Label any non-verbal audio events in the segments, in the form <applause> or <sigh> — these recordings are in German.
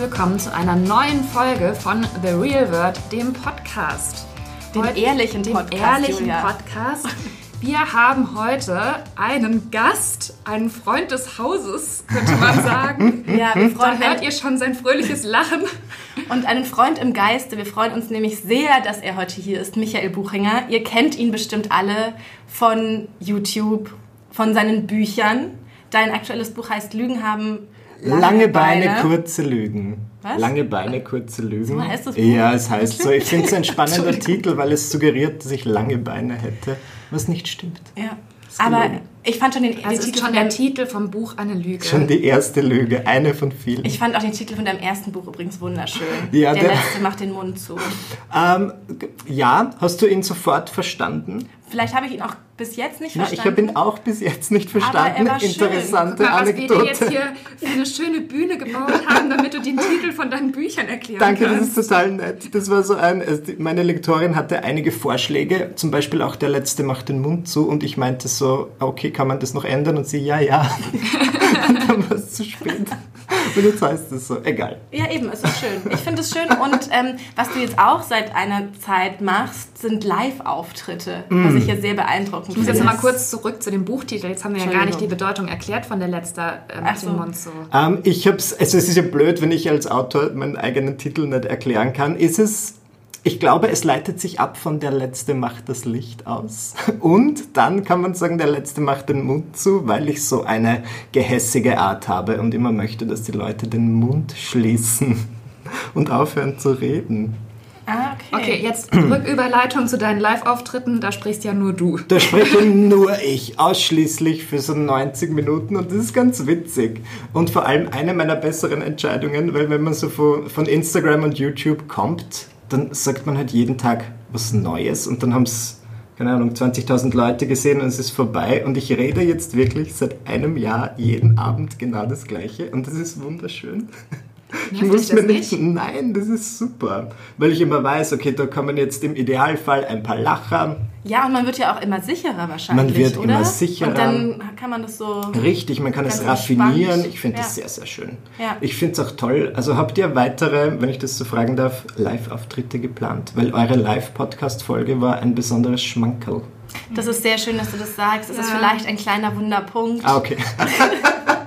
willkommen zu einer neuen Folge von The Real World, dem Podcast. Dem Heute- ehrlichen dem Podcast, ehrlichen Julia. Podcast. Wir haben heute einen Gast, einen Freund des Hauses, könnte man <laughs> sagen. Ja, wir Da freuen hört uns ihr schon sein fröhliches Lachen. und einen Freund im Geiste. Wir freuen uns nämlich sehr, dass er heute hier ist, Michael Buchinger. Ihr kennt ihn bestimmt alle von YouTube, von seinen Büchern. Dein aktuelles Buch heißt Lügen haben Lange, Beine, kurze Lügen. Was? Lange Beine, kurze Lügen. So heißt das Buch? Ja, es heißt so. Ich finde es ein spannender. Titel, weil es suggeriert, dass ich lange Beine hätte, was nicht stimmt. Ja. Aber ich fand schon den, den Das ist Titel schon von der Titel vom Buch Eine Lüge. Schon die erste Lüge, eine von vielen. ich fand auch den Titel von deinem ersten Buch übrigens wunderschön. Ja, der der- letzte macht den Mund zu. ähm, ja, hast du ihn sofort verstanden? Vielleicht habe ich ihn auch bis jetzt nicht verstanden. ich habe ihn auch bis jetzt nicht er verstanden. war schön. Interessante Guck mal, was wir dir jetzt Anekdote. hier für eine schöne Bühne gebaut haben, damit du den Titel von deinen Büchern erklären Danke, das kannst. ist total nett. Das war so ein, meine Lektorin hatte einige Vorschläge, zum Beispiel auch der letzte macht den Mund zu und ich meinte so, okay, kann man das noch ändern? Und sie, ja, ja. und <laughs> dann war es zu spät. Und jetzt heißt es so, egal. Ja, eben, es ist schön. Ich finde es schön. Und ähm, was du jetzt auch seit einer Zeit machst, sind Live-Auftritte, was ich ja sehr beeindruckend Ich muss finde. jetzt noch mal kurz zurück zu dem Buchtitel. Jetzt haben wir ja gar nicht die. Bedeutung erklärt von der letzter äh, Ach so. Ähm, ich hab's, also es ist ja blöd, wenn ich als Autor meinen eigenen Titel nicht erklären kann. Ist es, ich glaube, es leitet sich ab von der Letzte macht das Licht aus. <laughs> Und dann kann man sagen, der Letzte macht den Mund zu, weil ich so eine gehässige Art habe und immer möchte, dass die Leute den Mund schließen <laughs> und aufhören zu reden. Ah, okay. Okay, jetzt Rücküberleitung zu deinen Live-Auftritten. Da sprichst ja nur du. Da spreche <laughs> nur ich, ausschließlich für so 90 Minuten und das ist ganz witzig. Und vor allem eine meiner besseren Entscheidungen, weil wenn man so von, von Instagram und YouTube kommt, dann sagt man halt jeden Tag was Neues und dann haben es, keine Ahnung, 20.000 Leute gesehen und es ist vorbei und ich rede jetzt wirklich seit einem Jahr jeden Abend genau das Gleiche und das ist wunderschön. <laughs> Ich muss mir das nicht, nein, das ist super, weil ich immer weiß, okay, da kommen jetzt im Idealfall ein paar Lacher, Ja, und man wird ja auch immer sicherer wahrscheinlich, Man wird oder? immer sicherer. Und dann kann man das so... Richtig, man kann es raffinieren. Ich finde das Ja. sehr, sehr schön. Ja. Ich finde es auch toll. Also habt ihr weitere, wenn ich das so fragen darf, Live-Auftritte geplant? Weil eure Live-Podcast-Folge war ein besonderes Schmankerl. Das ist sehr schön, dass du das sagst. Das ist Ja. vielleicht ein kleiner Wunderpunkt. Ah, okay. <laughs> <laughs>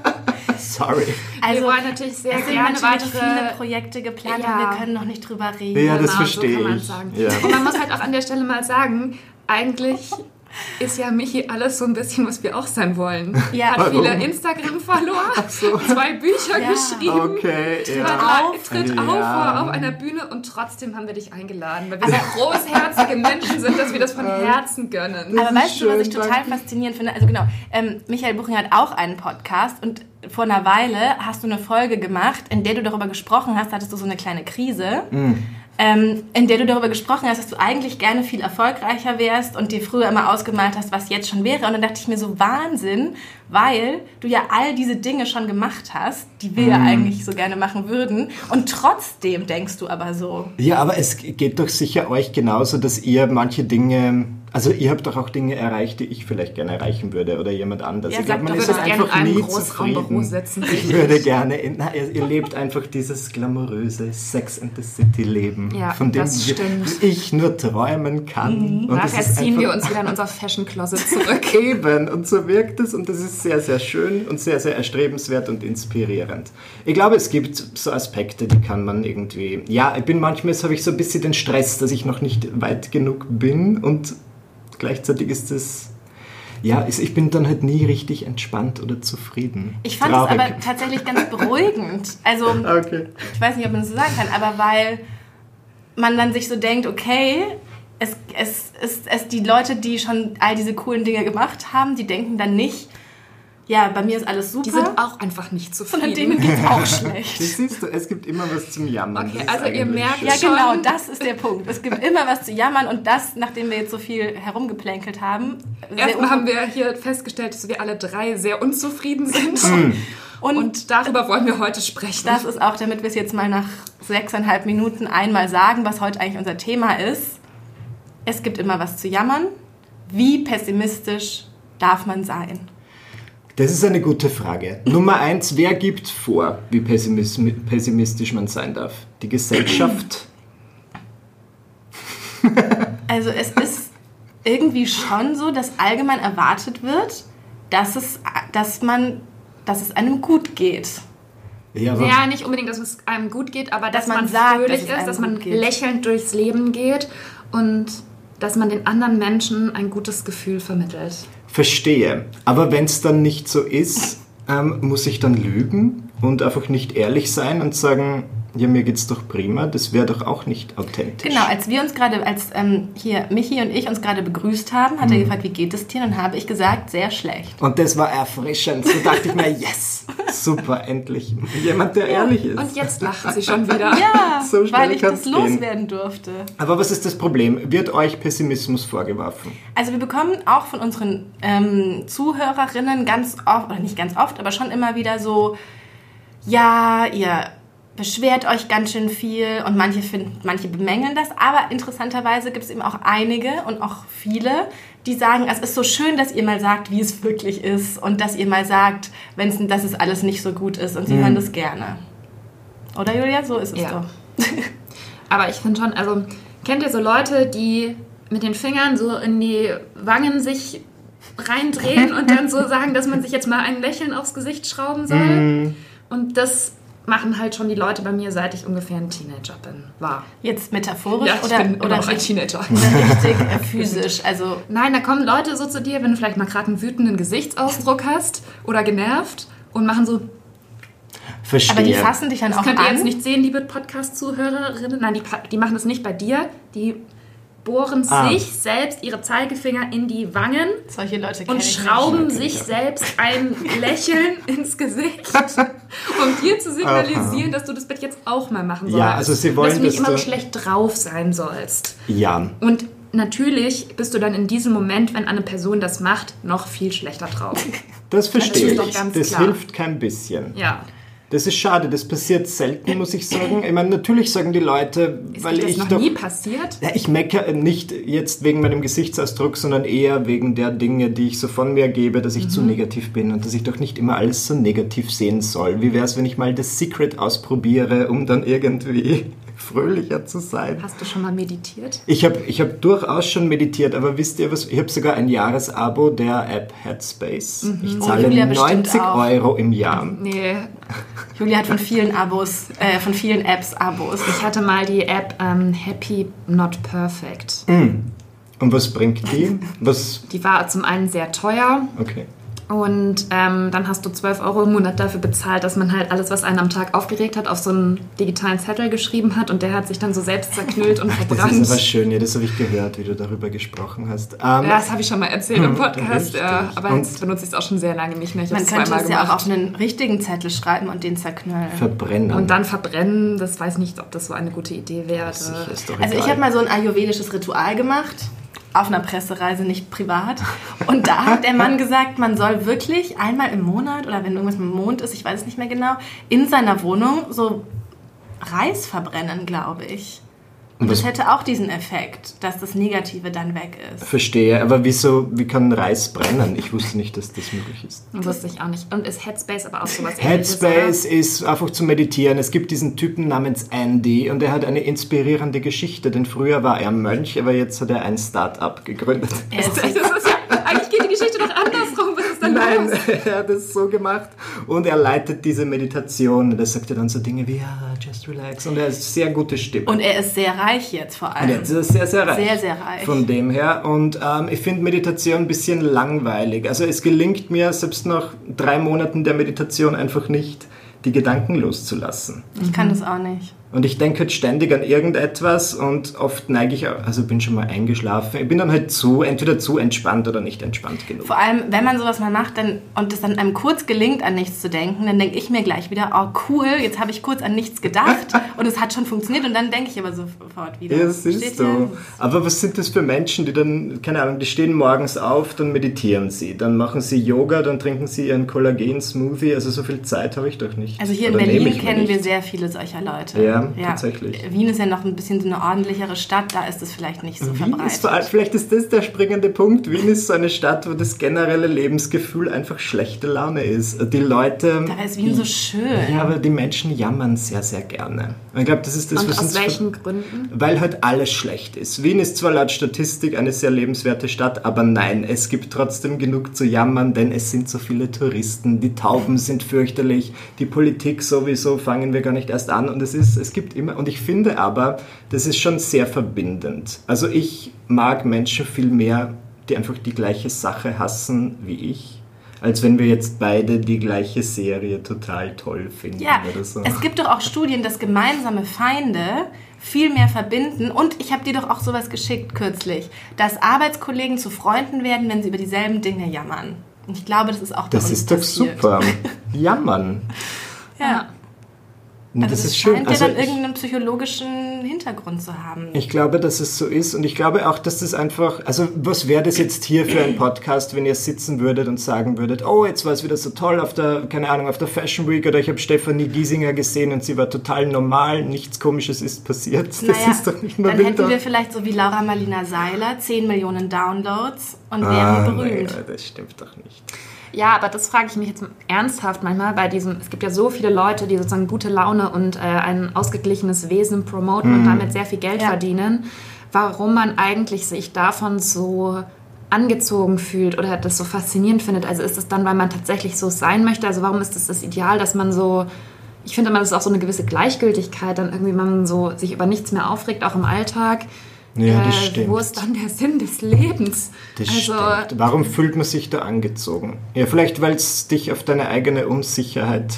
Sorry. Also, wir wollen natürlich sehr es sind gerne natürlich weitere... viele Projekte geplant, Ja. aber wir können noch nicht drüber reden. Ja, das Genau, verstehe so kann man ich. Ja. Und man muss halt auch an der Stelle mal sagen, eigentlich ist ja Michi alles so ein bisschen, was wir auch sein wollen. Ja. Hat viele Warum? Instagram-Follower, zwei Bücher Ja. geschrieben. Okay, Tritt, ja. auf, tritt Ja. auf auf einer Bühne und trotzdem haben wir dich eingeladen, weil wir so großherzige Menschen sind, dass wir das von Herzen gönnen. Aber ist weißt du, was schön, ich total danke. faszinierend finde? Also genau, ähm, Michael Buchinger hat auch einen Podcast und vor einer Weile hast du eine Folge gemacht, in der du darüber gesprochen hast, hattest du so eine kleine Krise, ähm, in der du darüber gesprochen hast, dass du eigentlich gerne viel erfolgreicher wärst und dir früher immer ausgemalt hast, was jetzt schon wäre. Und dann dachte ich mir so Wahnsinn, weil du ja all diese Dinge schon gemacht hast, die wir ja eigentlich so gerne machen würden. Und trotzdem denkst du aber so. Ja, aber es geht doch sicher euch genauso, dass ihr manche Dinge, also ihr habt doch auch Dinge erreicht, die ich vielleicht gerne erreichen würde oder jemand anders. Ja, ich glaube, man ist in einfach nie zufrieden. sitzen, Ich würde gerne, in, na, ihr, ihr lebt einfach dieses glamouröse Sex and the City Leben, Ja, von dem stimmt. ich nur träumen kann. Und das Nachher ziehen wir uns wieder in unser Fashion Closet zurück. <laughs> Eben, und so wirkt es und das ist sehr, sehr schön und sehr, sehr erstrebenswert und inspirierend. Ich glaube, es gibt so Aspekte, die kann man irgendwie. Ja, ich bin manchmal habe ich so ein bisschen den Stress, dass ich noch nicht weit genug bin und gleichzeitig ist es. Ja, ich bin dann halt nie richtig entspannt oder zufrieden. Ich fand Traurig. es aber tatsächlich ganz beruhigend. <laughs> Also Okay. ich weiß nicht, ob man das so sagen kann, aber weil man dann sich so denkt, okay, es, es, es, es, die Leute, die schon all diese coolen Dinge gemacht haben, die denken dann nicht, ja, bei mir ist alles super, Die sind auch einfach nicht sondern denen zufrieden. geht's <laughs> auch Das schlecht. siehst du, es gibt immer was zum Jammern. Okay, Das also ihr merkt schön. Ja, genau, das ist der Punkt. Es gibt immer was zu jammern und das, nachdem wir jetzt so viel herumgeplänkelt haben, Erstmal haben wir hier festgestellt, dass wir alle drei sehr unzufrieden sind. und, Und darüber wollen wir heute sprechen. das ist auch, damit wir es jetzt mal nach sechseinhalb Minuten einmal sagen, was heute eigentlich unser Thema ist. Es gibt immer was zu jammern. Wie pessimistisch darf man sein? Das ist eine gute Frage. Nummer eins, wer gibt vor, wie pessimis- pessimistisch man sein darf? Die Gesellschaft? <laughs> Also es ist irgendwie schon so, dass allgemein erwartet wird, dass es, dass man, dass es einem gut geht. Ja, aber Ja, nicht unbedingt, dass es einem gut geht, aber dass, man man, sagt, fröhlich dass ist, dass man geht. lächelnd durchs Leben geht und dass man den anderen Menschen ein gutes Gefühl vermittelt. Verstehe. Aber wenn es dann nicht so ist, ähm, muss ich dann lügen und einfach nicht ehrlich sein und sagen, ja, mir geht's doch prima. Das wäre doch auch nicht authentisch. Genau, als wir uns gerade, als ähm, hier Michi und ich uns gerade begrüßt haben, hat er gefragt, wie geht es dir? Und dann habe ich gesagt, sehr schlecht. Und das war erfrischend. So dachte ich mir, <laughs> yes, super, endlich. Jemand, der ehrlich ist. Und jetzt lacht sie schon wieder. <laughs> Ja, So weil ich das gehen. loswerden durfte. Aber was ist das Problem? Wird euch Pessimismus vorgeworfen? Also wir bekommen auch von unseren ähm, Zuhörerinnen ganz oft, oder nicht ganz oft, aber schon immer wieder so, ja, ihr beschwert euch ganz schön viel und manche finden, manche bemängeln das, aber interessanterweise gibt es eben auch einige und auch viele, die sagen, es ist so schön, dass ihr mal sagt, wie es wirklich ist und dass ihr mal sagt, wenn's, dass es alles nicht so gut ist und sie hören das gerne. Oder Julia? So ist es Ja. doch. <laughs> Aber ich finde schon, also kennt ihr so Leute, die mit den Fingern so in die Wangen sich reindrehen und dann so <laughs> sagen, dass man sich jetzt mal ein Lächeln aufs Gesicht schrauben soll? Und das machen halt schon die Leute bei mir, seit ich ungefähr ein Teenager bin. War. Jetzt metaphorisch Ja, ich oder, bin immer oder noch ein Teenager. <laughs> richtig äh, physisch? Also Nein, da kommen Leute so zu dir, wenn du vielleicht mal gerade einen wütenden Gesichtsausdruck hast oder genervt und machen so, Verstehe. Aber die fassen dich dann das auch könnt ihr an. jetzt nicht sehen, liebe Podcast-Zuhörerinnen. Nein, die, die machen das nicht bei dir. Die bohren Ah. sich selbst ihre Zeigefinger in die Wangen Solche Leute kenn und schrauben sich selbst ein <laughs> Lächeln ins Gesicht, <laughs> um dir zu signalisieren, dass du das bitte jetzt auch mal machen sollst. Ja, also sie wollen, dass du nicht dass immer schlecht drauf sein sollst. Ja. Und natürlich bist du dann in diesem Moment, wenn eine Person das macht, noch viel schlechter drauf. Das verstehe ist doch ich. ganz Das klar. hilft kein bisschen. Ja. Das ist schade, das passiert selten, muss ich sagen. Ich meine, natürlich sagen die Leute, Ist weil das ich noch doch. nie passiert? Ja, ich meckere nicht jetzt wegen meinem Gesichtsausdruck, sondern eher wegen der Dinge, die ich so von mir gebe, dass ich zu Mhm. negativ bin und dass ich doch nicht immer alles so negativ sehen soll. Wie wäre es, wenn ich mal das Secret ausprobiere, um dann irgendwie fröhlicher zu sein? Hast du schon mal meditiert? Ich habe ich hab durchaus schon meditiert, aber wisst ihr was? Ich habe sogar ein Jahresabo der App Headspace. Ich zahle Oh, Julia bestimmt 90 auch. Euro im Jahr. Nee, Julia hat von vielen Abos, äh, von vielen Apps Abos. ich hatte mal die App ähm, Happy Not Perfect. Und was bringt die? <laughs> Was? Die war zum einen sehr teuer Okay. Und ähm, dann hast du 12 Euro im Monat dafür bezahlt, dass man halt alles, was einen am Tag aufgeregt hat, auf so einen digitalen Zettel geschrieben hat und der hat sich dann so selbst zerknüllt und Das verbrannt. ist aber schön, ja, das habe ich gehört, wie du darüber gesprochen hast. Ähm, Ja, das habe ich schon mal erzählt im <laughs> Podcast, ja, aber Und- jetzt benutze ich es auch schon sehr lange nicht mehr. Ich habe Man könnte es ja auch auf einen richtigen Zettel schreiben und den zerknüllen. verbrennen. und dann verbrennen, das weiß nicht, ob das so eine gute Idee wäre. Also ich habe mal so ein ayurvedisches Ritual gemacht. Auf einer Pressereise, nicht privat. Und da hat der Mann gesagt, man soll wirklich einmal im Monat oder wenn irgendwas mit dem Mond ist, ich weiß es nicht mehr genau, in seiner Wohnung so Reis verbrennen, glaube ich. Und das Was- hätte auch diesen Effekt, dass das Negative dann weg ist. Verstehe, aber wieso, wie kann Reis brennen? Ich wusste nicht, dass das möglich ist. Wusste ich auch nicht. Und ist Headspace aber auch sowas ähnliches, Headspace ist einfach zu meditieren. Es gibt diesen Typen namens Andy und er hat eine inspirierende Geschichte, denn früher war er Mönch, aber jetzt hat er ein Start-up gegründet. Ist? <laughs> Das ist ja, eigentlich geht die Geschichte doch andersrum. Ist denn Nein, los? <laughs> er hat es so gemacht und er leitet diese Meditation und er sagt ja dann so Dinge wie, ja, just relax und er hat sehr gute Stimme. und er ist sehr reich jetzt vor Und allem. ist er sehr, sehr reich. Sehr, sehr reich. Von dem her. Und ähm, ich finde Meditation ein bisschen langweilig. Also es gelingt mir selbst nach drei Monaten der Meditation einfach nicht, die Gedanken loszulassen. Ich kann das auch nicht. Und ich denke halt ständig an irgendetwas und oft neige ich, auch- also bin schon mal eingeschlafen. Ich bin dann halt zu, entweder zu entspannt oder nicht entspannt genug. Vor allem, wenn man sowas mal macht dann, und es dann einem kurz gelingt, an nichts zu denken, dann denke ich mir gleich wieder, oh cool, jetzt habe ich kurz an nichts gedacht <laughs> und es hat schon funktioniert und dann denke ich aber sofort wieder. Ja, siehst du. Aber was sind das für Menschen, die dann, keine Ahnung, die stehen morgens auf, dann meditieren sie, dann machen sie Yoga, dann trinken sie ihren Kollagen-Smoothie. Also so viel Zeit habe ich doch nicht. Also hier in Oder nehme Berlin kennen wir nicht. sehr viele solcher Leute. Ja, Ja, Ja, tatsächlich. Wien ist ja noch ein bisschen so eine ordentlichere Stadt, da ist es vielleicht nicht so Wien verbreitet. ist vielleicht ist das der springende Punkt. Wien ist so eine Stadt, wo das generelle Lebensgefühl einfach schlechte Laune ist. Die Leute. Dabei ist Wien so schön. Ja, aber die Menschen jammern sehr, sehr gerne. Und ich glaube, das ist das, Und was aus uns welchen Gründen? Weil halt alles schlecht ist. Wien ist zwar laut Statistik eine sehr lebenswerte Stadt, aber nein, es gibt trotzdem genug zu jammern, denn es sind so viele Touristen, die Tauben sind fürchterlich, die Politik sowieso fangen wir gar nicht erst an und es ist, es gibt immer, und ich finde aber, das ist schon sehr verbindend. Also ich mag Menschen viel mehr, die einfach die gleiche Sache hassen wie ich. Als wenn wir jetzt beide die gleiche Serie total toll finden Ja, oder so. es gibt doch auch Studien, dass gemeinsame Feinde viel mehr verbinden. Und ich habe dir doch auch sowas geschickt kürzlich, dass Arbeitskollegen zu Freunden werden, wenn sie über dieselben Dinge jammern. Und ich glaube, das ist auch Das ist doch passiert. super. <laughs> Jammern. Ja. Also das das ist schön. scheint Also ja dann ich, irgendeinen psychologischen Hintergrund zu haben. ich glaube, dass es so ist und ich glaube auch, dass das einfach, also was wäre das jetzt hier für ein Podcast, wenn ihr sitzen würdet und sagen würdet, oh, jetzt war es wieder so toll auf der, keine Ahnung, auf der Fashion Week oder ich habe Stefanie Giesinger gesehen und sie war total normal, nichts Komisches ist passiert. Das Naja, ist doch nicht mal dann hätten wir vielleicht so wie Laura Marlina Seiler 10 Millionen Downloads und wären Ah, berühmt. naja, das stimmt doch nicht. Ja, aber das frage ich mich jetzt ernsthaft manchmal bei diesem, es gibt ja so viele Leute, die sozusagen gute Laune und äh, ein ausgeglichenes Wesen promoten und damit sehr viel Geld Ja. verdienen, warum man eigentlich sich davon so angezogen fühlt oder das so faszinierend findet. Also ist es dann, weil man tatsächlich so sein möchte? Also warum ist das das Ideal, dass man so, ich finde immer, das ist auch so eine gewisse Gleichgültigkeit, dann irgendwie man so sich über nichts mehr aufregt, auch im Alltag. Ja, das Äh, stimmt. Wo ist dann der Sinn des Lebens? Das also, stimmt. Warum fühlt man sich da angezogen? Ja, vielleicht, weil es dich auf deine eigene Unsicherheit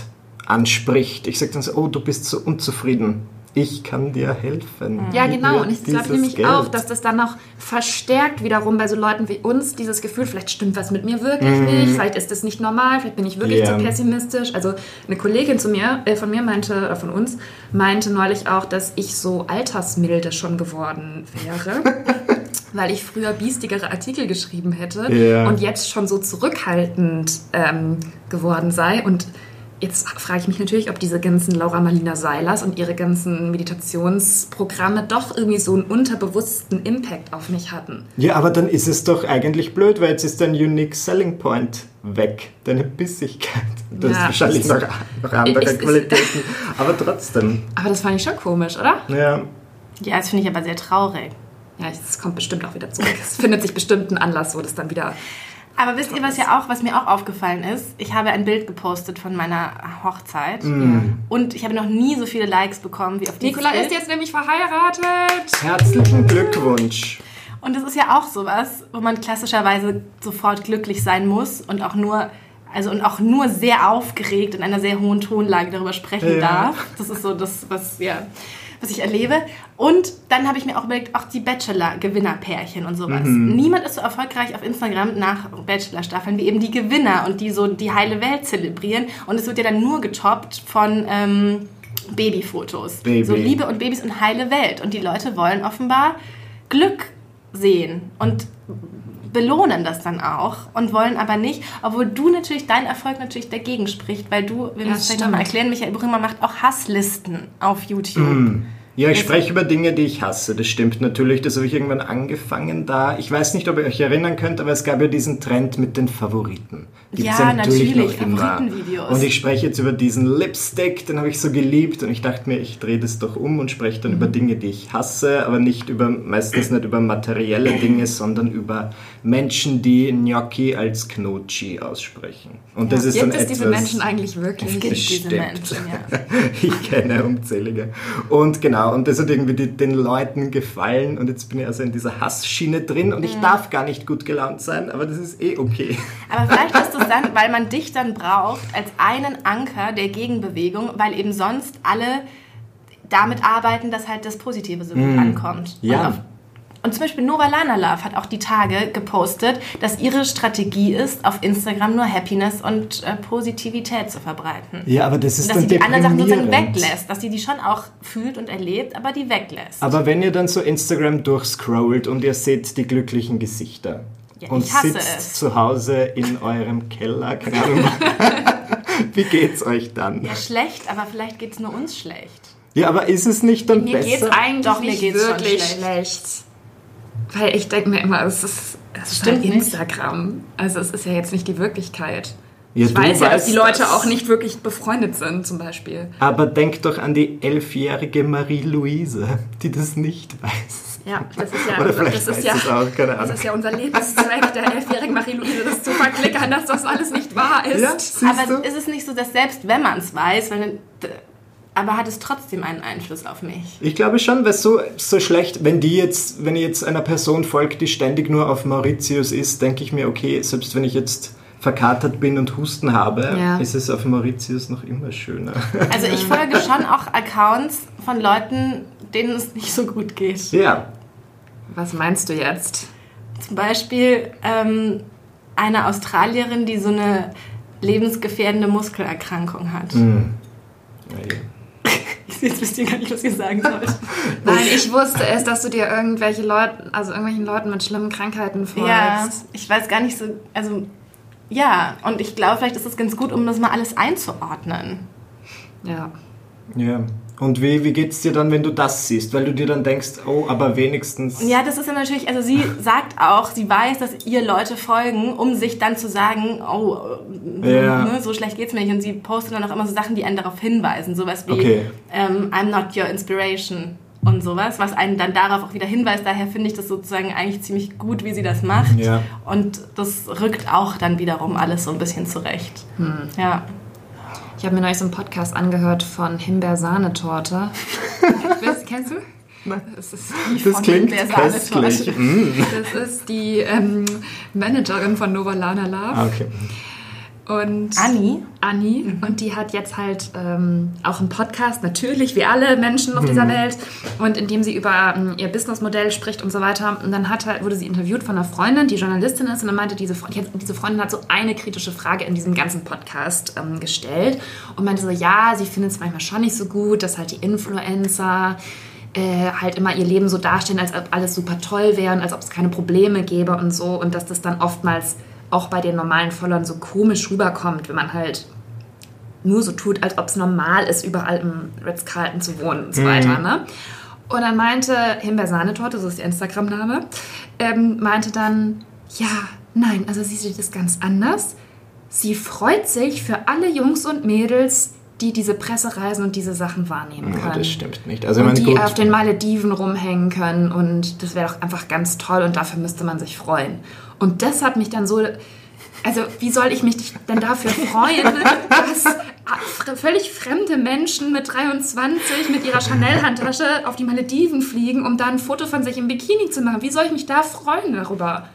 anspricht. Ich sage dann so, oh, du bist so unzufrieden. Ich kann dir helfen. Ja, Gib genau. Und ich glaube nämlich Geld. auch, dass das dann noch verstärkt wiederum bei so Leuten wie uns dieses Gefühl, vielleicht stimmt was mit mir wirklich Mhm. nicht, vielleicht ist das nicht normal, vielleicht bin ich wirklich Ja. zu pessimistisch. Also eine Kollegin zu mir, äh, von mir meinte, oder von uns, meinte neulich auch, dass ich so altersmilde schon geworden wäre. <laughs> Weil ich früher biestigere Artikel geschrieben hätte Ja. und jetzt schon so zurückhaltend ähm, geworden sei. Und Jetzt frage ich mich natürlich, ob diese ganzen Laura Marlina Seilers und ihre ganzen Meditationsprogramme doch irgendwie so einen unterbewussten Impact auf mich hatten. Ja, aber dann ist es doch eigentlich blöd, weil jetzt ist dein Unique Selling Point weg. Deine Bissigkeit. Du Ja, hast wahrscheinlich ich- noch, noch andere ich- ich- Qualitäten. <laughs> aber trotzdem. Aber das fand ich schon komisch, oder? Ja. Ja, das finde ich aber sehr traurig. Ja, es kommt bestimmt auch wieder zurück. Es findet sich bestimmt ein Anlass, wo das dann wieder. Aber wisst ihr, was ja auch, was mir auch aufgefallen ist? Ich habe ein Bild gepostet von meiner Hochzeit Mm. und ich habe noch nie so viele Likes bekommen wie auf dieses Nikola Bild. ist jetzt nämlich verheiratet. Herzlichen Glückwunsch. Und das ist ja auch sowas, wo man klassischerweise sofort glücklich sein muss und auch nur, also und auch nur sehr aufgeregt in einer sehr hohen Tonlage darüber sprechen Ja. darf. Das ist so das, was, ja, was ich erlebe. Und dann habe ich mir auch überlegt, auch die Bachelor-Gewinnerpärchen und sowas. Niemand ist so erfolgreich auf Instagram nach Bachelor-Staffeln wie eben die Gewinner und die so die heile Welt zelebrieren. Und es wird ja dann nur getoppt von ähm, Babyfotos. Baby. So Liebe und Babys und heile Welt. Und die Leute wollen offenbar Glück sehen und belohnen das dann auch und wollen aber nicht, obwohl du natürlich, dein Erfolg natürlich dagegen spricht, weil du, wir Ja, müssen es vielleicht nochmal erklären, Michael Buchinger macht auch Hasslisten auf YouTube. Mm. Ja, ich spreche über Dinge, die ich hasse. Das stimmt natürlich. Das habe ich irgendwann angefangen da. Ich weiß nicht, ob ihr euch erinnern könnt, aber es gab ja diesen Trend mit den Favoriten. Gibt's Ja, natürlich, noch immer. Favoritenvideos. Und ich spreche jetzt über diesen Lipstick, den habe ich so geliebt und ich dachte mir, ich drehe das doch um und spreche dann Mhm. über Dinge, die ich hasse, aber nicht über, meistens nicht über materielle Dinge, sondern über Menschen, die Gnocchi als Knochi aussprechen. Und das ist dann Gibt es etwas... diese Menschen eigentlich wirklich? Bestimmt. Menschen, ja. <laughs> ich kenne unzählige. Und genau, und das hat irgendwie die, den Leuten gefallen und jetzt bin ich also in dieser Hassschiene drin und Mhm. ich darf gar nicht gut gelaunt sein, aber das ist eh okay. Aber vielleicht <laughs> ist es dann, weil man dich dann braucht als einen Anker der Gegenbewegung, weil eben sonst alle damit arbeiten, dass halt das Positive so gut ankommt. Ja. Und, zum Beispiel Nova Lana Love hat auch die Tage gepostet, dass ihre Strategie ist, auf Instagram nur Happiness und äh, Positivität zu verbreiten. Ja, aber das ist dass sie die anderen Sachen sozusagen weglässt, dass sie die schon auch fühlt und erlebt, aber die weglässt. Aber wenn ihr dann so Instagram durchscrollt und ihr seht die glücklichen Gesichter Ja, und sitzt es. zu Hause in eurem Keller, keine Ahnung, <laughs> wie geht's euch dann? ja, schlecht, aber vielleicht geht es nur uns schlecht. Ja, aber ist es nicht dann Mir geht's besser? eigentlich Doch, mir nicht geht's wirklich schlecht. schlecht. Weil ich denke mir immer, es ist, es ist Stimmt halt nicht. Instagram. Also es ist ja jetzt nicht die Wirklichkeit. Ja, ich weiß ja, dass die Leute das. auch nicht wirklich befreundet sind, zum Beispiel. Aber denk doch an die elfjährige Marie-Louise, die das nicht weiß. Ja, das ist ja, Oder vielleicht das weiß ist ja, auch, keine das Ahnung. ist ja unser Lebenszweck der elfjährigen Marie-Louise, das zu verklickern, dass das alles nicht wahr ist. Ja, Aber du? ist es nicht so, dass selbst wenn man es weiß, weil, d- aber hat es trotzdem einen Einfluss auf mich? Ich glaube schon, weil so, so schlecht, wenn die jetzt, wenn ich jetzt einer Person folgt, die ständig nur auf Mauritius ist, denke ich mir, okay, selbst wenn ich jetzt verkatert bin und Husten habe, Ja. ist es auf Mauritius noch immer schöner. <laughs> Also ich folge schon auch Accounts von Leuten, denen es nicht so gut geht. ja. Was meinst du jetzt? Zum Beispiel ähm, eine Australierin, die so eine lebensgefährdende Muskelerkrankung hat. <laughs> Jetzt wisst ihr gar nicht, was ihr sagen sollt. <laughs> Nein, ich wusste es, dass du dir irgendwelche Leute, also irgendwelchen Leuten mit schlimmen Krankheiten folgst. Ja, ich weiß gar nicht so, also ja, und ich glaube, vielleicht ist es ganz gut, um das mal alles einzuordnen. Ja. Ja. Und wie, wie geht's dir dann, wenn du das siehst? Weil du dir dann denkst, oh, aber wenigstens. Ja, das ist ja natürlich, also sie sagt auch, sie weiß, dass ihr Leute folgen, um sich dann zu sagen, oh, äh, Ja. ne, so schlecht geht's mir nicht. Und sie postet dann auch immer so Sachen, die einen darauf hinweisen. Sowas wie, Okay. ähm, I'm not your inspiration und sowas, was einen dann darauf auch wieder hinweist. Daher finde ich das sozusagen eigentlich ziemlich gut, wie sie das macht. Ja. Und das rückt auch dann wiederum alles so ein bisschen zurecht. Ja. Ich habe mir neulich so einen Podcast angehört von Himbeersahnetorte. <laughs> Kennst du? Nein. Das ist Die Das von klingt köstlich. Mm. Das ist die ähm, Managerin von Novalana Love. Ah, okay. Und Anni? Anni. Und die hat jetzt halt ähm, auch einen Podcast, natürlich, wie alle Menschen auf dieser Welt. Und in dem sie über ähm, ihr Businessmodell spricht und so weiter. Und dann hat halt, wurde sie interviewt von einer Freundin, die Journalistin ist. Und dann meinte diese, Fre- die hat- diese Freundin hat so eine kritische Frage in diesem ganzen Podcast ähm, gestellt. Und meinte so, ja, sie findet es manchmal schon nicht so gut, dass halt die Influencer äh, halt immer ihr Leben so darstellen, als ob alles super toll wäre und als ob es keine Probleme gäbe und so. Und dass das dann oftmals auch bei den normalen Followern so komisch rüberkommt, wenn man halt nur so tut, als ob es normal ist, überall im Ritz-Carlton zu wohnen und so weiter. Ne? Und dann meinte Himbeersahnetorte, so ist der Instagram-Name, ähm, meinte dann, ja, nein, also sie sieht es ganz anders. Sie freut sich für alle Jungs und Mädels, die diese Pressereisen und diese Sachen wahrnehmen Ja, können. das stimmt nicht. Also, und die gut. auf den Malediven rumhängen können und das wäre doch einfach ganz toll und dafür müsste man sich freuen. Und das hat mich dann so, also wie soll ich mich denn dafür freuen, <laughs> dass völlig fremde Menschen mit 23 mit ihrer Chanel-Handtasche auf die Malediven fliegen, um dann ein Foto von sich im Bikini zu machen? Wie soll ich mich da freuen darüber?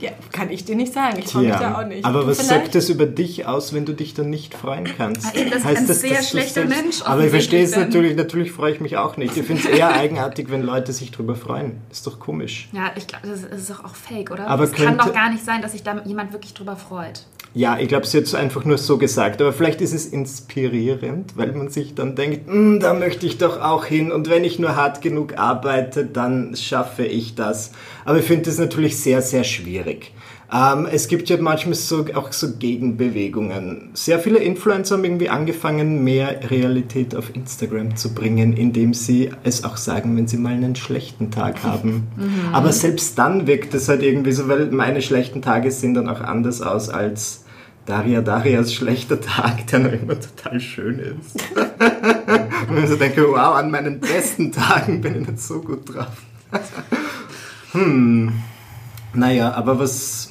Ja, kann ich dir nicht sagen. Ich freue mich da auch nicht. Aber Du was vielleicht? sagt das über dich aus, wenn du dich dann nicht freuen kannst? Ah, eben, dass ich ein sehr dass schlechter Mensch Aber ich verstehe es natürlich, natürlich freue ich mich auch nicht. Ich finde es eher eigenartig, wenn Leute sich drüber freuen. Ist doch komisch. Ja, ich glaube, das ist- das ist doch auch fake, oder? Aber es kann doch gar nicht sein, dass sich da jemand wirklich drüber freut. Ja, ich glaube, sie hat es einfach nur so gesagt. Aber vielleicht ist es inspirierend, weil man sich dann denkt, "Hm, da möchte ich doch auch hin. Und wenn ich nur hart genug arbeite, dann schaffe ich das. Aber ich finde das natürlich sehr, sehr schwierig. Ähm, es gibt ja manchmal so, auch so Gegenbewegungen. Sehr viele Influencer haben irgendwie angefangen, mehr Realität auf Instagram zu bringen, indem sie es auch sagen, wenn sie mal einen schlechten Tag <laughs> haben. Aber selbst dann wirkt es halt irgendwie so, weil meine schlechten Tage sehen dann auch anders aus als Daria Darias schlechter Tag, der noch immer total schön ist. <laughs> Und ich so denke, wow, an meinen besten Tagen bin ich nicht so gut drauf. hm. Naja, aber was.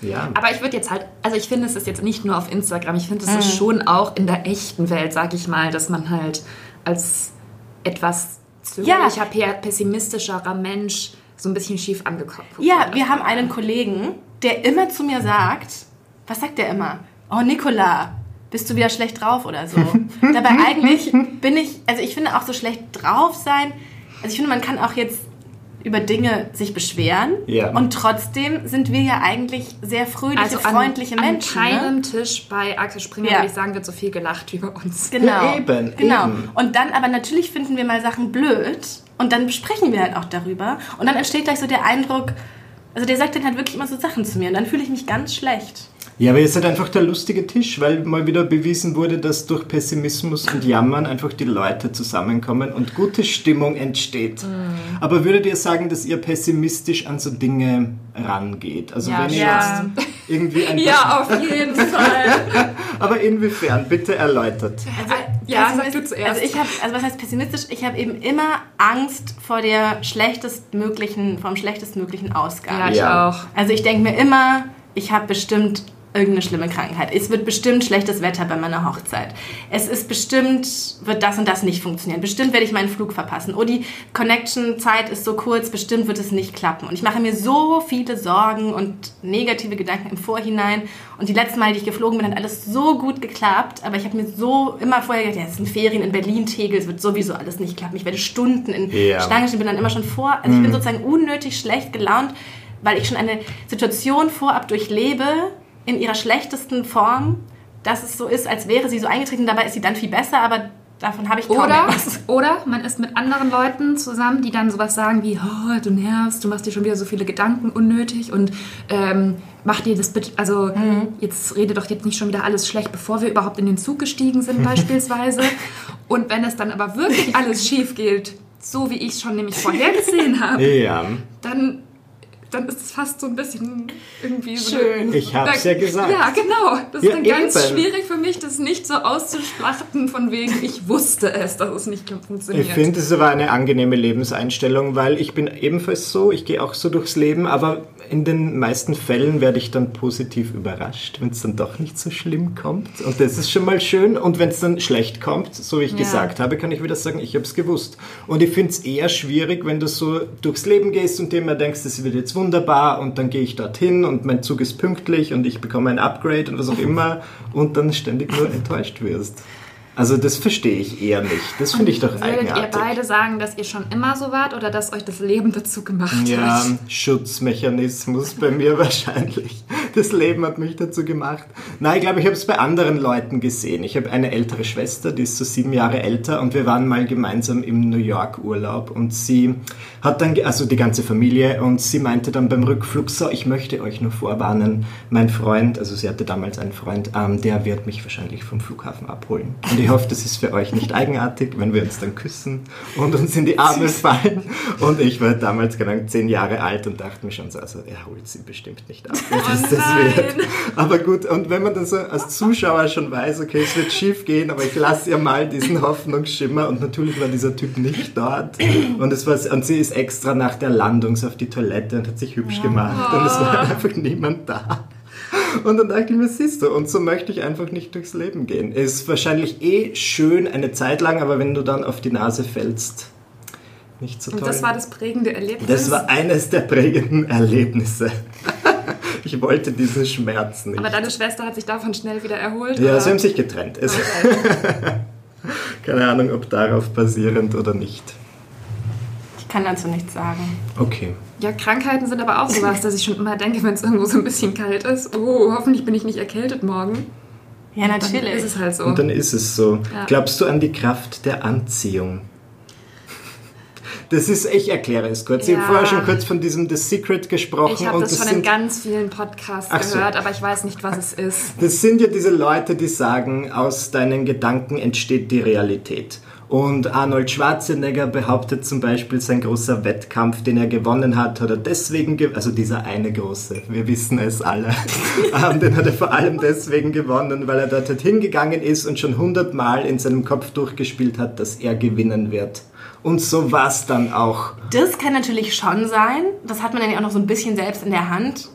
Ja. Aber ich würde jetzt halt, also ich finde, es ist jetzt nicht nur auf Instagram, ich finde, es Mhm. ist schon auch in der echten Welt, sag ich mal, dass man halt als etwas zögerlicher, pe- pessimistischerer Mensch so ein bisschen schief angeguckt Ja, wird. wir haben einen Kollegen, der immer zu mir sagt, was sagt der immer? Oh, Nicola, bist du wieder schlecht drauf oder so? <laughs> Dabei eigentlich bin ich, also ich finde auch so schlecht drauf sein, also ich finde, man kann auch jetzt über Dinge sich beschweren Ja. und trotzdem sind wir ja eigentlich sehr fröhliche, Also an, freundliche an Menschen. ne? keinem Tisch bei Axel Springer, Ja. würde ich sagen, wird so viel gelacht wie bei uns. Genau. Ja, eben, genau. eben. Und dann, aber natürlich finden wir mal Sachen blöd und dann sprechen wir halt auch darüber. Und dann entsteht gleich so der Eindruck, also der sagt dann halt wirklich immer so Sachen zu mir und dann fühle ich mich ganz schlecht. Ja, aber ihr seid einfach der lustige Tisch, weil mal wieder bewiesen wurde, dass durch Pessimismus und Jammern einfach die Leute zusammenkommen und gute Stimmung entsteht. Mhm. Aber würdet ihr sagen, dass ihr pessimistisch an so Dinge rangeht? Also Ja, wenn ihr ja. jetzt irgendwie ein <laughs> Ja, auf jeden Fall. <laughs> Aber inwiefern? Bitte erläutert. Also, Ja, sag du zuerst. Also ich habe, also was heißt pessimistisch? Ich habe eben immer Angst vor der schlechtestmöglichen, vom schlechtestmöglichen Ausgang. Ja, ich Ja. auch. Also ich denke mir immer, ich habe bestimmt irgendeine schlimme Krankheit. Es wird bestimmt schlechtes Wetter bei meiner Hochzeit. Es ist bestimmt, wird das und das nicht funktionieren. Bestimmt werde ich meinen Flug verpassen. Oh, die Connection-Zeit ist so kurz, bestimmt wird es nicht klappen. Und ich mache mir so viele Sorgen und negative Gedanken im Vorhinein. Und die letzten Mal, die ich geflogen bin, hat alles so gut geklappt. Aber ich habe mir so immer vorher gedacht, ja, es sind Ferien in Berlin, Tegel, es wird sowieso alles nicht klappen. Ich werde Stunden in Ja. Schlange stehen, bin dann immer schon vor. Also ich bin sozusagen unnötig schlecht gelaunt, weil ich schon eine Situation vorab durchlebe, in ihrer schlechtesten Form, dass es so ist, als wäre sie so eingetreten. Dabei ist sie dann viel besser, aber davon habe ich kaum Oder, etwas. <laughs> oder man ist mit anderen Leuten zusammen, die dann sowas sagen wie, oh, du nervst, du machst dir schon wieder so viele Gedanken unnötig und ähm, mach dir das bitte, also Mhm. jetzt rede doch jetzt nicht schon wieder alles schlecht, bevor wir überhaupt in den Zug gestiegen sind <laughs> beispielsweise. Und wenn es dann aber wirklich <laughs> alles schief geht, so wie ich es schon nämlich vorhergesehen habe, Ja, dann, dann ist es fast so ein bisschen irgendwie so... Schön. ich hab's ja gesagt. Ja, genau. Das Ja, ist dann ganz eben. schwierig für mich, das nicht so auszuschlachten, von wegen, ich wusste es, dass es nicht funktioniert. Ich finde, es war eine angenehme Lebenseinstellung, weil ich bin ebenfalls so, ich gehe auch so durchs Leben, aber in den meisten Fällen werde ich dann positiv überrascht, wenn es dann doch nicht so schlimm kommt. Und das ist schon mal schön. Und wenn es dann schlecht kommt, so wie ich Ja. gesagt habe, kann ich wieder sagen, ich habe es gewusst. Und ich finde es eher schwierig, wenn du so durchs Leben gehst und dir immer denkst, das wird jetzt wunderbar und dann gehe ich dorthin und mein Zug ist pünktlich und ich bekomme ein Upgrade und was auch <laughs> immer und dann ständig nur enttäuscht wirst. Also das verstehe ich eher nicht. Das finde ich doch Würdet ihr eigenartig. beide sagen, dass ihr schon immer so wart oder dass euch das Leben dazu gemacht Ja, hat? Schutzmechanismus bei mir <laughs> wahrscheinlich. Das Leben hat mich dazu gemacht. Nein, ich glaube, ich habe es bei anderen Leuten gesehen. Ich habe eine ältere Schwester, die ist so sieben Jahre älter und wir waren mal gemeinsam im New York Urlaub und sie hat dann, also die ganze Familie, und sie meinte dann beim Rückflug, so, ich möchte euch nur vorwarnen, mein Freund, also sie hatte damals einen Freund, ähm, der wird mich wahrscheinlich vom Flughafen abholen. Und ich hoffe, das ist für euch nicht eigenartig, wenn wir uns dann küssen und uns in die Arme fallen. Und ich war damals genau zehn Jahre alt und dachte mir schon so, also er holt sie bestimmt nicht ab. Was das nein. wird. Aber gut, und wenn man dann so als Zuschauer schon weiß, okay, es wird schief gehen, aber ich lasse ihr mal diesen Hoffnungsschimmer und natürlich war dieser Typ nicht dort. Und es war, und sie ist extra nach der Landung auf die Toilette und hat sich hübsch gemacht und es war einfach niemand da. Und dann dachte ich mir, siehst du, und so möchte ich einfach nicht durchs Leben gehen. Ist wahrscheinlich eh schön eine Zeit lang, aber wenn du dann auf die Nase fällst, nicht so toll. Und das war das prägende Erlebnis. Das war eines der prägenden Erlebnisse. <laughs> Ich wollte diesen Schmerz nicht. Aber deine Schwester hat sich davon schnell wieder erholt? ja, oder? sie haben sich getrennt. Es, <laughs> keine Ahnung, ob darauf basierend oder nicht. Ich kann dazu nichts sagen. Okay. Ja, Krankheiten sind aber auch sowas, dass ich schon immer denke, wenn es irgendwo so ein bisschen kalt ist, oh, hoffentlich bin ich nicht erkältet morgen. Ja, Dann natürlich. ist es halt so. Und dann ist es so. Ja. Glaubst du an die Kraft der Anziehung? Das ist, ich erkläre es kurz. Ich Ja. habe vorher schon kurz von diesem The Secret gesprochen. ich habe und das schon in ganz vielen Podcasts so. gehört, aber ich weiß nicht, was es ist. das sind ja diese Leute, die sagen, aus deinen Gedanken entsteht die Realität. Und Arnold Schwarzenegger behauptet zum Beispiel, sein großer Wettkampf, den er gewonnen hat, hat er deswegen, ge also dieser eine große, wir wissen es alle, <laughs> ähm, den hat er vor allem deswegen gewonnen, weil er dort hingegangen ist und schon hundertmal in seinem Kopf durchgespielt hat, dass er gewinnen wird. Und so war es dann auch. Das kann natürlich schon sein. Das hat man dann ja auch noch so ein bisschen selbst in der Hand,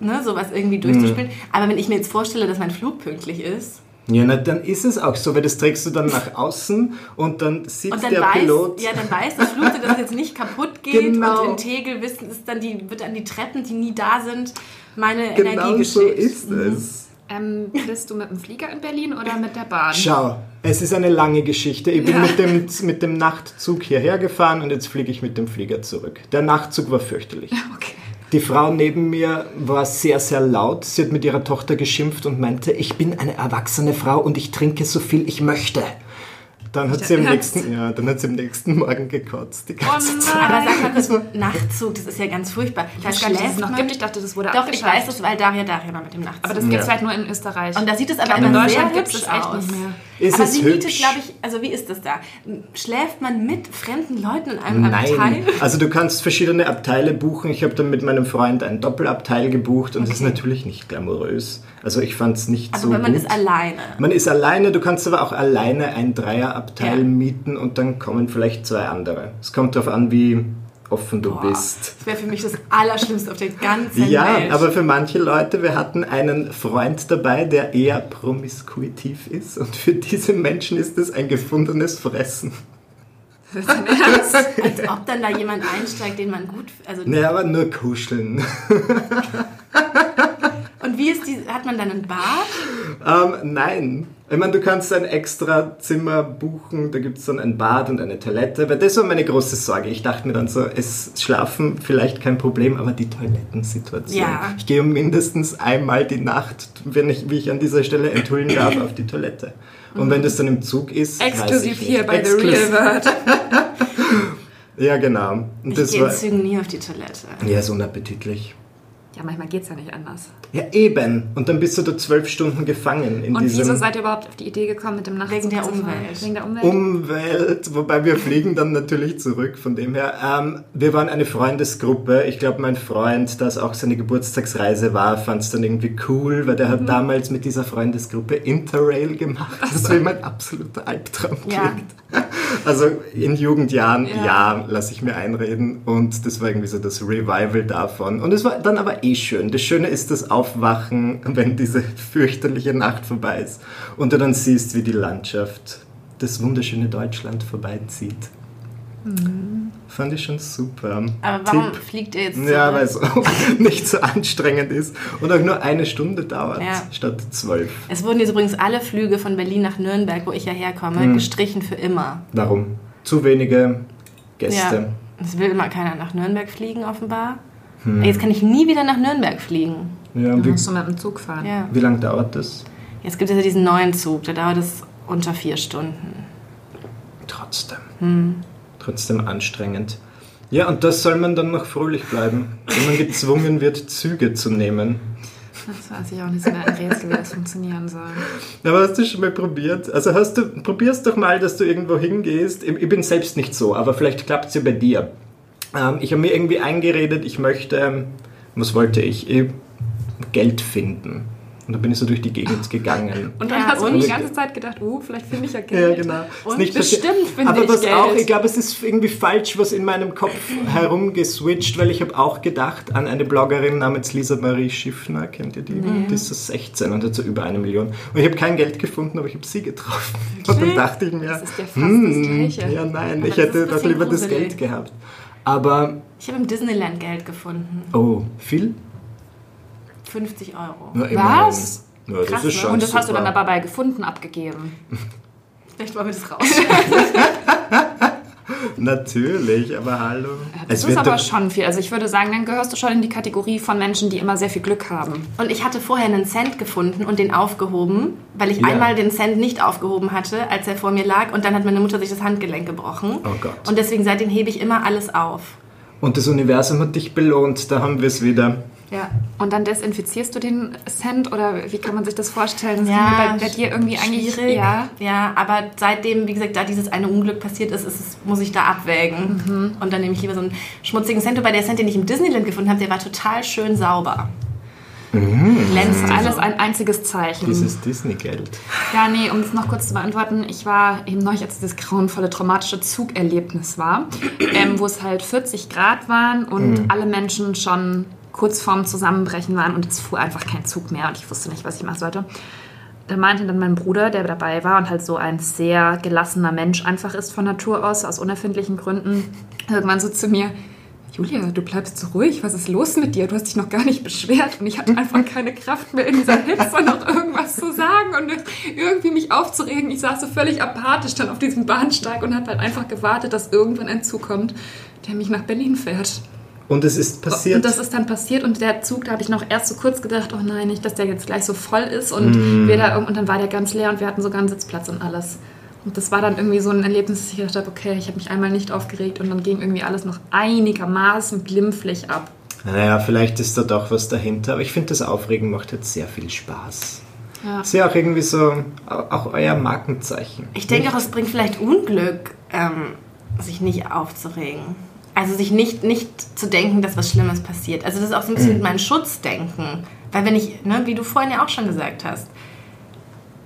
ne, sowas irgendwie durchzuspielen. Mhm. Aber wenn ich mir jetzt vorstelle, dass mein Flug pünktlich ist Ja, na, dann ist es auch so, weil das trägst du dann nach außen und dann sieht und dann der weiß, Pilot. ja, dann weiß das Flugzeug, dass es jetzt nicht kaputt geht Genau. und in Tegel wissen, ist dann die, wird dann die Treppen, die nie da sind, meine Genau Energie so geschickt. ist es. Ähm, bist du mit dem Flieger in Berlin oder mit der Bahn? Schau, es ist eine lange Geschichte. Ich bin Ja. mit, dem, mit dem Nachtzug hierher gefahren und jetzt fliege ich mit dem Flieger zurück. Der Nachtzug war fürchterlich. Okay. Die Frau neben mir war sehr, sehr laut. Sie hat mit ihrer Tochter geschimpft und meinte, ich bin eine erwachsene Frau und ich trinke so viel ich möchte. Dann hat, sie am nächsten, ja, dann hat sie am nächsten Morgen gekotzt. Die ganze Oh Zeit. Aber sag mal kurz, Nachtzug, das ist ja ganz furchtbar. Ich weiß gar nicht, dass es noch gibt. Ich dachte, das wurde Doch, ich weiß das, weil Daria Daria mal mit dem Nachtzug. Aber das gibt es Ja. halt nur in Österreich. und da sieht es aber in Deutschland sehr gibt es hübsch es echt aus. nicht mehr. Ist aber sie mietet, glaube ich, also wie ist das da? Schläft man mit fremden Leuten in einem Abteil? Nein, also du kannst verschiedene Abteile buchen. Ich habe dann mit meinem Freund ein Doppelabteil gebucht und das ist natürlich nicht glamourös. Also ich fand es nicht Also so wenn man gut. ist alleine. Man ist alleine, du kannst aber auch alleine ein Dreierabteil Ja. mieten und dann kommen vielleicht zwei andere. Es kommt darauf an, wie offen du Boah, bist. Das wäre für mich das Allerschlimmste auf der ganzen Ja, Welt. aber für manche Leute, wir hatten einen Freund dabei, der eher promiskuitiv ist und für diese Menschen ist es ein gefundenes Fressen. Als ob dann da jemand einsteigt, den man gut... Also, Naja, aber nur kuscheln. <laughs> Wie ist die... Hat man dann ein Bad? Ähm, nein. Ich meine, du kannst ein extra Zimmer buchen, da gibt es dann ein Bad und eine Toilette, weil das war meine große Sorge. Ich dachte mir dann so, es schlafen vielleicht kein Problem, aber die Toilettensituation. Ja. Ich gehe mindestens einmal die Nacht, wenn ich, wie ich an dieser Stelle enthüllen darf, auf die Toilette. Und wenn das dann im Zug ist, Exklusiv hier bei The. Real World. <laughs> Ja, genau. Und Ich das gehe war, nie auf die Toilette. ja, ist unappetitlich. Ja, manchmal geht es ja nicht anders. Ja, eben. Und dann bist du da zwölf Stunden gefangen in Und diesem... wieso seid ihr überhaupt auf die Idee gekommen mit dem Nachtzug Wegen der? Umwelt. Wegen der Umwelt? Umwelt, wobei wir fliegen dann natürlich zurück von dem her. Ähm, wir waren eine Freundesgruppe. Ich glaube, mein Freund, das auch seine Geburtstagsreise war, fand es dann irgendwie cool, weil der Mhm. hat damals mit dieser Freundesgruppe Interrail gemacht, was wie mein absoluter Albtraum klingt. Ja. <laughs> Also in Jugendjahren, Ja. ja, lasse ich mir einreden und das war irgendwie so das Revival davon. Und es war dann aber eh schön. Das Schöne ist das Aufwachen, wenn diese fürchterliche Nacht vorbei ist und du dann siehst, wie die Landschaft das wunderschöne Deutschland vorbeizieht. Fand ich schon super. Mhm. Aber warum Tipp. fliegt ihr jetzt Ja, zurück? weil es nicht so anstrengend ist und auch nur eine Stunde dauert Ja. statt zwölf. Es wurden jetzt übrigens alle Flüge von Berlin nach Nürnberg, wo ich ja herkomme, Hm. gestrichen für immer. Warum? Zu wenige Gäste. Ja. Es will immer keiner nach Nürnberg fliegen, offenbar. Hm. Jetzt kann ich nie wieder nach Nürnberg fliegen. Ja, Dann musst du mit dem Zug fahren. Ja. wie lange dauert das? Jetzt gibt es ja diesen neuen Zug, da dauert es unter vier Stunden. Trotzdem. Hm. Trotzdem anstrengend. Ja, und das soll man dann noch fröhlich bleiben, wenn man gezwungen wird, Züge zu nehmen. Das weiß ich auch nicht so mehr ein Rätsel, wie das funktionieren soll. Aber hast du schon mal probiert? Also hast du, probierst doch mal, dass du irgendwo hingehst. Ich bin selbst nicht so, aber vielleicht klappt es ja bei dir. Ähm, ich habe mir irgendwie eingeredet, ich möchte, ähm, was wollte ich? Geld finden. Und dann bin ich so durch die Gegend gegangen. <laughs> Und dann Ja, hast du die ganze Zeit gedacht, oh, vielleicht finde ich ja Ja, Geld. genau. Und nicht bestimmt finde Aber ich was Geld. auch, ich glaube, es ist irgendwie falsch, was in meinem Kopf herumgeswitcht, weil ich habe auch gedacht an eine Bloggerin namens Lisa Marie Schiffner, kennt ihr die? Die ist so 16 und hat so über eine Million. Und ich habe kein Geld gefunden, aber ich habe sie getroffen. <laughs> Und dann dachte ich mir, Das ist ja fast hm, das Gleiche. ja nein, Aber ich das hätte doch lieber das gruselig. Geld gehabt. Aber, Ich habe im Disneyland Geld gefunden. oh, viel? 50 Euro. Na. Was? Ja, das Krass, ist ne? Und das hast du dann super. aber bei gefunden abgegeben. Vielleicht wollen wir das raus. <laughs> <laughs> Natürlich, aber hallo. Das Es ist aber schon viel. Also ich würde sagen, dann gehörst du schon in die Kategorie von Menschen, die immer sehr viel Glück haben. Und ich hatte vorher einen Cent gefunden und den aufgehoben, weil ich Ja. einmal den Cent nicht aufgehoben hatte, als er vor mir lag. Und dann hat meine Mutter sich das Handgelenk gebrochen. Oh Gott. Und deswegen seitdem hebe ich immer alles auf. Und das Universum hat dich belohnt, da haben wir es wieder. Ja. Und dann desinfizierst du den Cent oder wie kann man sich das vorstellen? Das Ja, ist bei, bei dir irgendwie eigentlich schwierig. ja. ja, aber seitdem, wie gesagt, da dieses eine Unglück passiert ist, ist es, muss ich da abwägen. Mhm. Und dann nehme ich lieber so einen schmutzigen Cent. Wobei der Cent, den ich im Disneyland gefunden habe, der war total schön sauber. Glänzt Das ist alles ein einziges Zeichen. Dieses Disney-Geld. Ja, nee, um es noch kurz zu beantworten, ich war eben neulich, als dieses grauenvolle traumatische Zugerlebnis war, ähm, wo es halt 40 Grad waren und alle Menschen schon kurz vorm Zusammenbrechen waren und es fuhr einfach kein Zug mehr und ich wusste nicht, was ich machen sollte. Da meinte dann mein Bruder, der dabei war und halt so ein sehr gelassener Mensch einfach ist von Natur aus, aus unerfindlichen Gründen, irgendwann so zu mir, Julia, du bleibst so ruhig, was ist los mit dir? Du hast dich noch gar nicht beschwert und ich hatte einfach <laughs> keine Kraft mehr in dieser Hitze noch irgendwas zu sagen und irgendwie mich aufzuregen. Ich saß so völlig apathisch dann auf diesem Bahnsteig und habe halt einfach gewartet, dass irgendwann ein Zug kommt, der mich nach Berlin fährt. Und es ist passiert. Und das ist dann passiert und der Zug, da habe ich noch erst so kurz gedacht, oh nein, nicht, dass der jetzt gleich so voll ist und wir da und dann war der ganz leer und wir hatten sogar einen Sitzplatz und alles. Und das war dann irgendwie so ein Erlebnis, dass ich gedacht habe, okay, ich habe mich einmal nicht aufgeregt und dann ging irgendwie alles noch einigermaßen glimpflich ab. Naja, vielleicht ist da doch was dahinter, aber ich finde, das Aufregen macht jetzt sehr viel Spaß. Ja. Ist ja auch irgendwie so, auch euer Markenzeichen. Ich denke auch, es bringt vielleicht Unglück, ähm, sich nicht aufzuregen. Also sich nicht, nicht zu denken, dass was Schlimmes passiert. Also das ist auch so ein bisschen mein Schutzdenken. Weil wenn ich, ne, wie du vorhin ja auch schon gesagt hast,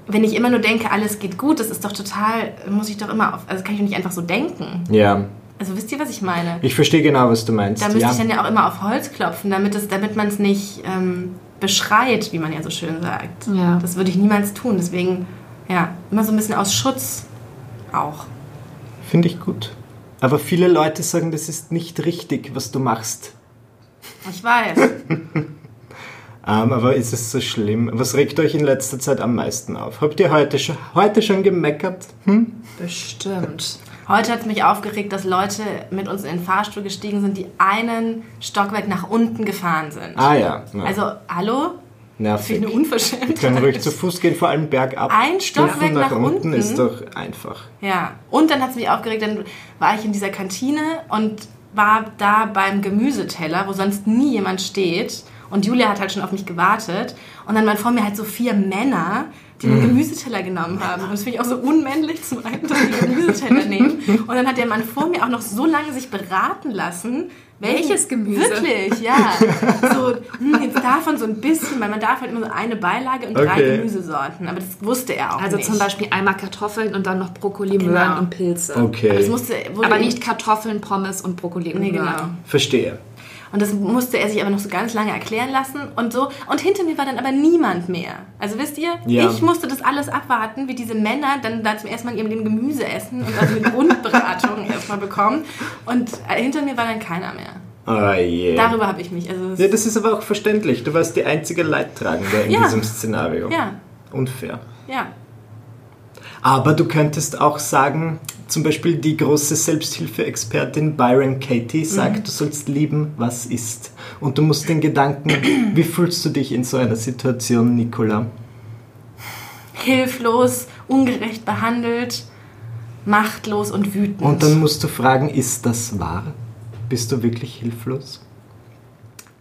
wenn ich immer nur denke, alles geht gut, das ist doch total, muss ich doch immer auf, also kann ich doch nicht einfach so denken. Ja, Also wisst ihr, was ich meine? ich verstehe genau, was du meinst. Da müsste ja. ich dann ja auch immer auf Holz klopfen, damit, es, damit man es nicht ähm, beschreit, wie man ja so schön sagt. Ja. Das würde ich niemals tun. Deswegen, ja, immer so ein bisschen aus Schutz auch. Finde ich gut. Aber viele Leute sagen, das ist nicht richtig, was du machst. Ich weiß. <laughs> Ähm, aber ist es so schlimm? Was regt euch in letzter Zeit am meisten auf? Habt ihr heute schon, heute schon gemeckert? Hm? Bestimmt. Heute hat es mich aufgeregt, dass Leute mit uns in den Fahrstuhl gestiegen sind, die einen Stockwerk nach unten gefahren sind. Ah ja, ja. Also, hallo? Nervig. finde ich eine Wir können ruhig zu Fuß gehen, vor allem bergab. Ein Stockwerk nach unten? ist doch einfach. Ja, und dann hat es mich aufgeregt, dann war ich in dieser Kantine und war da beim Gemüseteller, wo sonst nie jemand steht. Und Julia hat halt schon auf mich gewartet. Und dann waren vor mir halt so vier Männer, die einen Gemüseteller genommen haben. Und das finde ich auch so unmännlich zum einen, dass die einen Gemüseteller nehmen. Und dann hat der Mann vor mir auch noch so lange sich beraten lassen. Welches Gemüse? Wirklich, ja. So, hm, jetzt davon so ein bisschen, weil man darf halt immer so eine Beilage und drei Okay. Gemüsesorten. Aber das wusste er auch Also nicht. zum Beispiel einmal Kartoffeln und dann noch Brokkoli, Genau. Möhren und Pilze. Aber Okay, das musste, Aber nicht Kartoffeln, Pommes und Brokkoli und Nee, Möhren. genau. verstehe. Und das musste er sich aber noch so ganz lange erklären lassen und so. Und hinter mir war dann aber niemand mehr. Also wisst ihr, Ja. ich musste das alles abwarten, wie diese Männer dann da zum ersten Mal ihrem Leben Gemüse essen und also eine <laughs> Grundberatung erstmal bekommen. Und äh, hinter mir war dann keiner mehr. Oh je. Darüber habe ich mich. Also Ja, das ist aber auch verständlich. Du warst die einzige Leidtragende in Ja. diesem Szenario. ja, Unfair. ja. Aber du könntest auch sagen, zum Beispiel die große Selbsthilfe-Expertin Byron Katie sagt, du sollst lieben, was ist. Und du musst den Gedanken, wie fühlst du dich in so einer Situation, Nicola? Hilflos, ungerecht behandelt, machtlos und wütend. Und dann musst du fragen, ist das wahr? Bist du wirklich hilflos?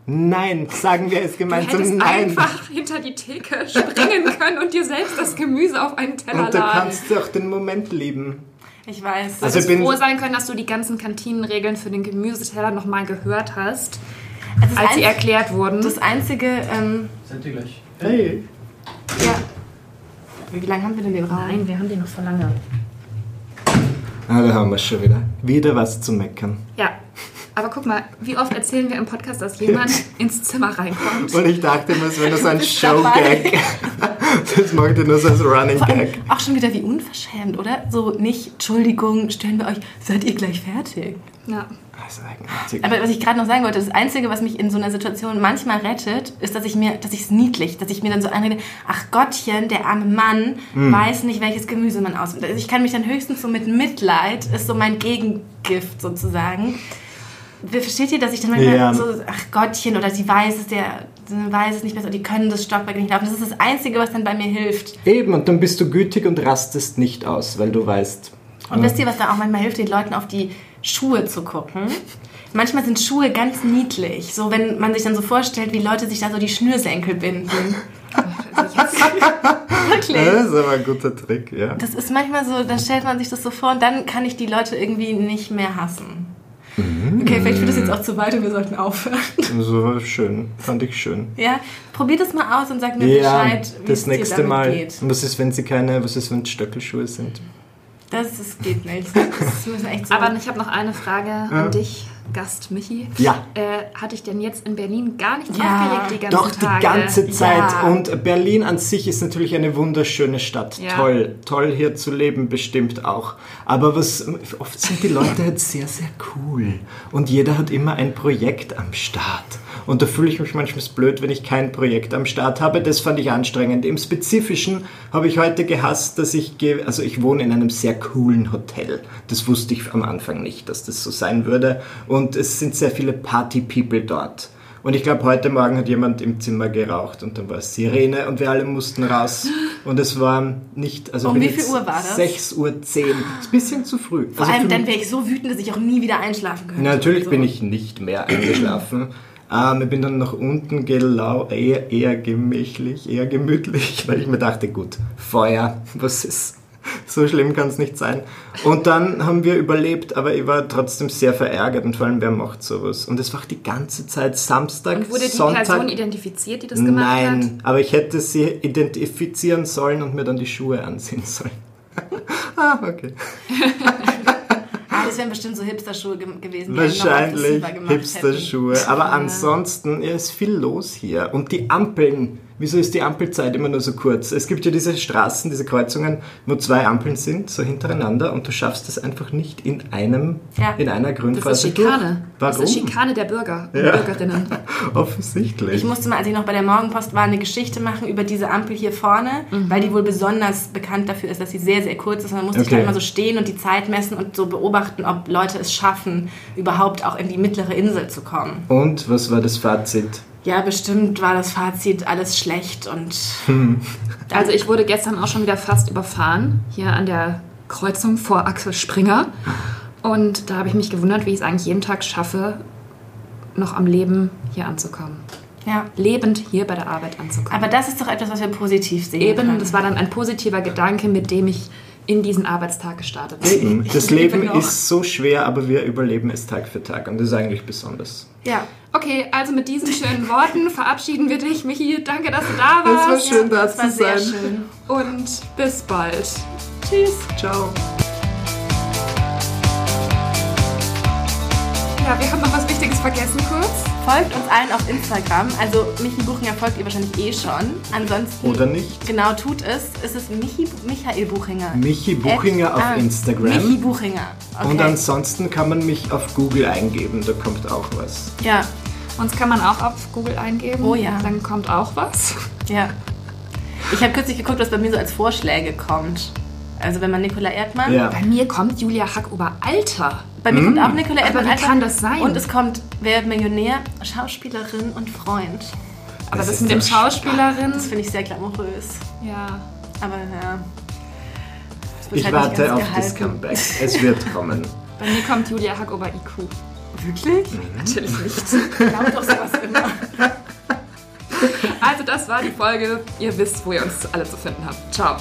Nein, sagen wir es Du gemeinsam, hättest nein. einfach hinter die Theke springen können und dir selbst das Gemüse auf einen Teller Und du laden. kannst auch den Moment lieben. Ich weiß. Also Also ich bin- froh sein können, dass du die ganzen Kantinenregeln für den Gemüseteller nochmal gehört hast, Also als sie erklärt wurden. Das einzige, ähm, Seid ihr gleich? Hey. ja. Wie lange haben wir denn den Raum? Nein, wir haben die noch vor lange. Ah, da haben wir schon wieder. Wieder was zu meckern. Ja, aber guck mal, wie oft erzählen wir im Podcast, dass jemand <laughs> ins Zimmer reinkommt. Und ich dachte immer, es wäre nur so ein. Show-Gag. <laughs> Das macht ihr nur so als Running Gag. auch schon wieder wie unverschämt, oder? So nicht, Entschuldigung, stellen wir euch, seid ihr gleich fertig? Ja. Das ist eigenartig. Aber was ich gerade noch sagen wollte, das Einzige, was mich in so einer Situation manchmal rettet, ist, dass ich mir, dass ich es niedlich, dass ich mir dann so einrede, ach Gottchen, der arme Mann Hm. weiß nicht, welches Gemüse man auswählt. Also ich kann mich dann höchstens so mit Mitleid, ist so mein Gegengift sozusagen. Versteht ihr, dass ich dann manchmal Ja. so, ach Gottchen, oder sie weiß es, der sie weiß es nicht besser, die können das Stockwerk nicht laufen. Das ist das Einzige, was dann bei mir hilft. Eben, und dann bist du gütig und rastest nicht aus, weil du weißt. Und wisst ihr, was da auch manchmal hilft, den Leuten auf die Schuhe zu gucken? Manchmal sind Schuhe ganz niedlich. So, wenn man sich dann so vorstellt, wie Leute sich da so die Schnürsenkel binden. <laughs> <laughs> Wirklich. Das ist aber ein guter Trick, ja. Das ist manchmal so, dann stellt man sich das so vor und dann kann ich die Leute irgendwie nicht mehr hassen. Okay, vielleicht führt das jetzt auch zu weit und wir sollten aufhören. So schön, fand ich schön. Ja, probiert es mal aus und sagt mir Ja, Bescheid, wie das es dir nächste damit Mal. geht. Und was ist, wenn sie keine, was ist, wenn es Stöckelschuhe sind? Das, das geht nicht. Das müssen echt so. Aber ich habe noch eine Frage an dich, Gast Michi. Ja. Äh, hatte ich denn jetzt in Berlin gar nichts Ja, aufgeregt die ganzen Doch, die Tage? ganze Zeit. Ja. Und Berlin an sich ist natürlich eine wunderschöne Stadt. Ja. Toll, toll hier zu leben, bestimmt auch. Aber was, oft sind die Leute halt sehr, sehr cool. Und jeder hat immer ein Projekt am Start. Und da fühle ich mich manchmal blöd, wenn ich kein Projekt am Start habe. Das fand ich anstrengend. Im Spezifischen habe ich heute gehasst, dass ich gehe, also ich wohne in einem sehr coolen Hotel. Das wusste ich am Anfang nicht, dass das so sein würde. Und es sind sehr viele Party-People dort. Und ich glaube, heute Morgen hat jemand im Zimmer geraucht und dann war es Sirene und wir alle mussten raus. Und es war nicht, also Um wie viel Uhr war das? 6.10 Uhr. Das ist ein bisschen zu früh. Vor Also allem dann wäre ich so wütend, dass ich auch nie wieder einschlafen könnte. Natürlich So. bin ich nicht mehr eingeschlafen. Ähm, ich bin dann nach unten gelau eher, eher gemächlich, eher gemütlich, <laughs> weil ich mir dachte, gut, Feuer, <laughs> was ist, so schlimm kann es nicht sein. Und dann haben wir überlebt, aber ich war trotzdem sehr verärgert und vor allem, wer macht sowas? Und es war die ganze Zeit Samstag, Und wurde die Sonntag. Person identifiziert, die das gemacht hat? Nein, aber ich hätte sie identifizieren sollen und mir dann die Schuhe anziehen sollen. <laughs> ah, okay. Das wären bestimmt so Hipster-Schuhe ge gewesen, die Wahrscheinlich. Hipster-Schuhe. Aber ansonsten ja, ist viel los hier. Und die Ampeln. Wieso ist die Ampelzeit immer nur so kurz? Es gibt ja diese Straßen, diese Kreuzungen, wo zwei Ampeln sind, so hintereinander, und du schaffst es einfach nicht in einem, Ja. in einer Das Grünphase ist Schikane. durch. Das Warum? ist Schikane der Bürger und Bürgerinnen. <laughs> Offensichtlich. Ich musste mal, als ich noch bei der Morgenpost war, eine Geschichte machen über diese Ampel hier vorne, Mhm. weil die wohl besonders bekannt dafür ist, dass sie sehr, sehr kurz ist. Und dann musste Okay. da immer so stehen und die Zeit messen und so beobachten, ob Leute es schaffen, überhaupt auch in die mittlere Insel zu kommen. und was war das Fazit? Ja, bestimmt war das Fazit alles schlecht und Also ich wurde gestern auch schon wieder fast überfahren, hier an der Kreuzung vor Axel Springer. Und da habe ich mich gewundert, wie ich es eigentlich jeden Tag schaffe, noch am Leben hier anzukommen. ja. Lebend hier bei der Arbeit anzukommen. Aber das ist doch etwas, was wir positiv sehen. Eben, können. das war dann ein positiver Gedanke, mit dem ich in diesen Arbeitstag gestartet bin. Das lebe Leben ist so schwer, aber wir überleben es Tag für Tag. Und das ist eigentlich besonders. Ja. Okay, also mit diesen schönen Worten <laughs> verabschieden wir dich, Michi. Danke, dass du da warst. da Das war sehr schön. Und bis bald. Tschüss. Ciao. Ja, wir haben noch was Wichtiges vergessen kurz. Folgt uns allen auf Instagram. Also Michi Buchinger folgt ihr wahrscheinlich eh schon. Ansonsten Oder nicht? Genau, tut es. Es ist Michi, Michael Buchinger. Michi Buchinger At- auf ah, Instagram. Michi Buchinger. Okay. Und ansonsten kann man mich auf Google eingeben, da kommt auch was. ja, Uns kann man auch auf Google eingeben. Oh ja. Dann kommt auch was. ja. Ich habe kürzlich geguckt, was bei mir so als Vorschläge kommt. Also wenn man Nicola Erdmann. Ja. Bei mir kommt Julia Hackober Alter. Bei mir kommt auch Nicola Erdmann. wie einfach- kann das sein? Und es kommt Wer wird Millionär, Schauspielerin und Freund. Aber Das das, ist mit dem Schauspielerin. Das finde ich sehr glamourös. Ja. Aber ja. Ich halt warte auf gehalten. das Comeback. Es wird kommen. <laughs> Bei mir kommt Julia Hackober IQ. Wirklich? Natürlich nicht. <laughs> Ich glaube doch sowas immer. Also das war die Folge. Ihr wisst, wo ihr uns alle zu finden habt. Ciao.